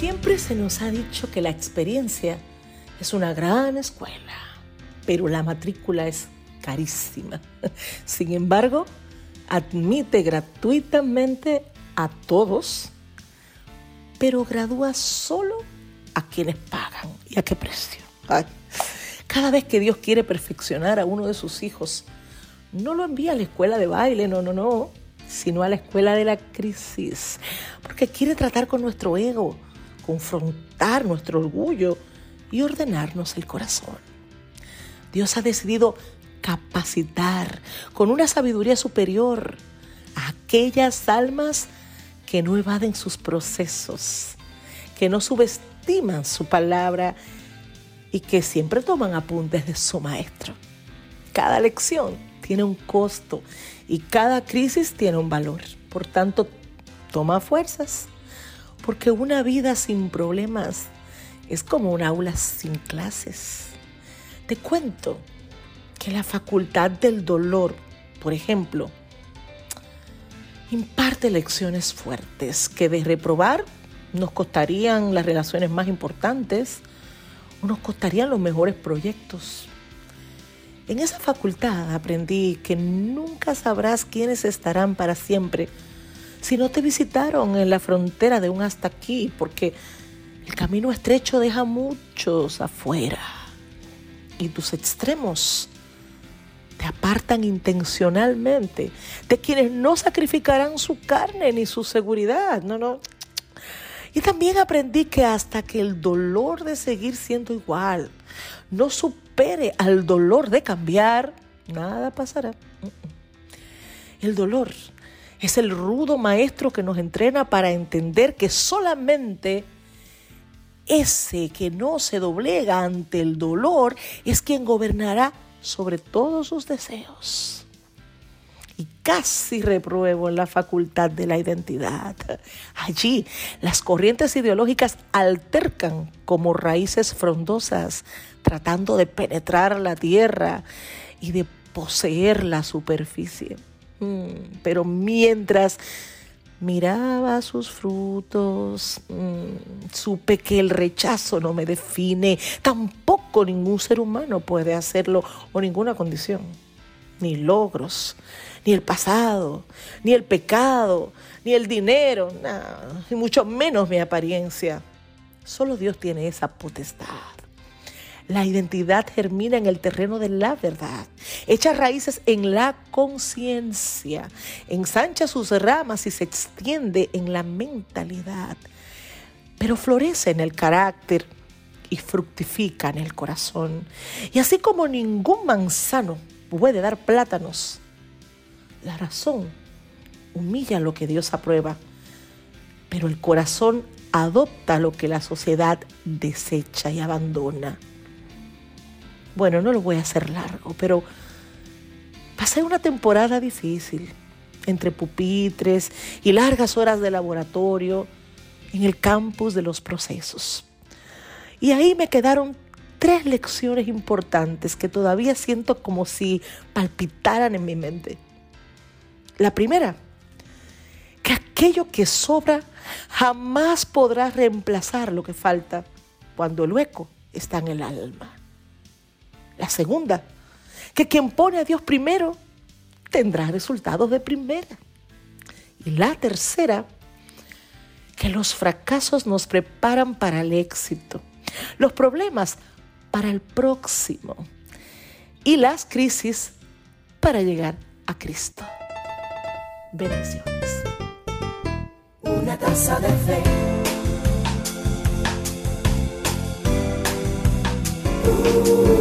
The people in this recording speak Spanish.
Siempre se nos ha dicho que la experiencia es una gran escuela, pero la matrícula es carísima. Sin embargo, admite gratuitamente a todos, pero gradúa solo a quienes pagan. ¿Y a qué precio? Cada vez que Dios quiere perfeccionar a uno de sus hijos, no lo envía a la escuela de baile, no, no, no, sino a la escuela de la crisis, porque quiere tratar con nuestro ego, confrontar nuestro orgullo y ordenarnos el corazón. Dios ha decidido capacitar con una sabiduría superior a aquellas almas que no evaden sus procesos, que no subestiman su palabra y que siempre toman apuntes de su maestro. Cada lección tiene un costo y cada crisis tiene un valor. Por tanto, toma fuerzas, porque una vida sin problemas es como un aula sin clases. Te cuento que la facultad del dolor, por ejemplo, imparte lecciones fuertes que de reprobar nos costarían las relaciones más importantes o nos costarían los mejores proyectos. En esa facultad aprendí que nunca sabrás quiénes estarán para siempre si no te visitaron en la frontera de un hasta aquí, porque el camino estrecho deja muchos afuera y tus extremos te apartan intencionalmente de quienes no sacrificarán su carne ni su seguridad. No, no. Y también aprendí que hasta que el dolor de seguir siendo igual no supere al dolor de cambiar, nada pasará. El dolor es el rudo maestro que nos entrena para entender que solamente ese que no se doblega ante el dolor es quien gobernará sobre todos sus deseos. Y casi repruebo en la facultad de la identidad. Allí las corrientes ideológicas altercan como raíces frondosas, tratando de penetrar la tierra y de poseer la superficie. Mm, pero mientras miraba sus frutos, mm, supe que el rechazo no me define, tampoco ningún ser humano puede hacerlo o ninguna condición, ni logros, ni el pasado, ni el pecado, ni el dinero, nada, y mucho menos mi apariencia. Solo Dios tiene esa potestad. La identidad germina en el terreno de la verdad, echa raíces en la conciencia, ensancha sus ramas y se extiende en la mentalidad, pero florece en el carácter y fructifica en el corazón. Y así como ningún manzano puede dar plátanos, la razón humilla lo que Dios aprueba, pero el corazón adopta lo que la sociedad desecha y abandona. Bueno, no lo voy a hacer largo, pero pasé una temporada difícil entre pupitres y largas horas de laboratorio en el campus de los procesos. Y ahí me quedaron tres lecciones importantes que todavía siento como si palpitaran en mi mente. La primera, que aquello que sobra jamás podrá reemplazar lo que falta cuando el hueco está en el alma. La segunda, que quien pone a Dios primero tendrá resultados de primera. Y la tercera, que los fracasos nos preparan para el éxito, los problemas para el próximo y las crisis para llegar a Cristo. Bendiciones. Una taza de fe. Uh.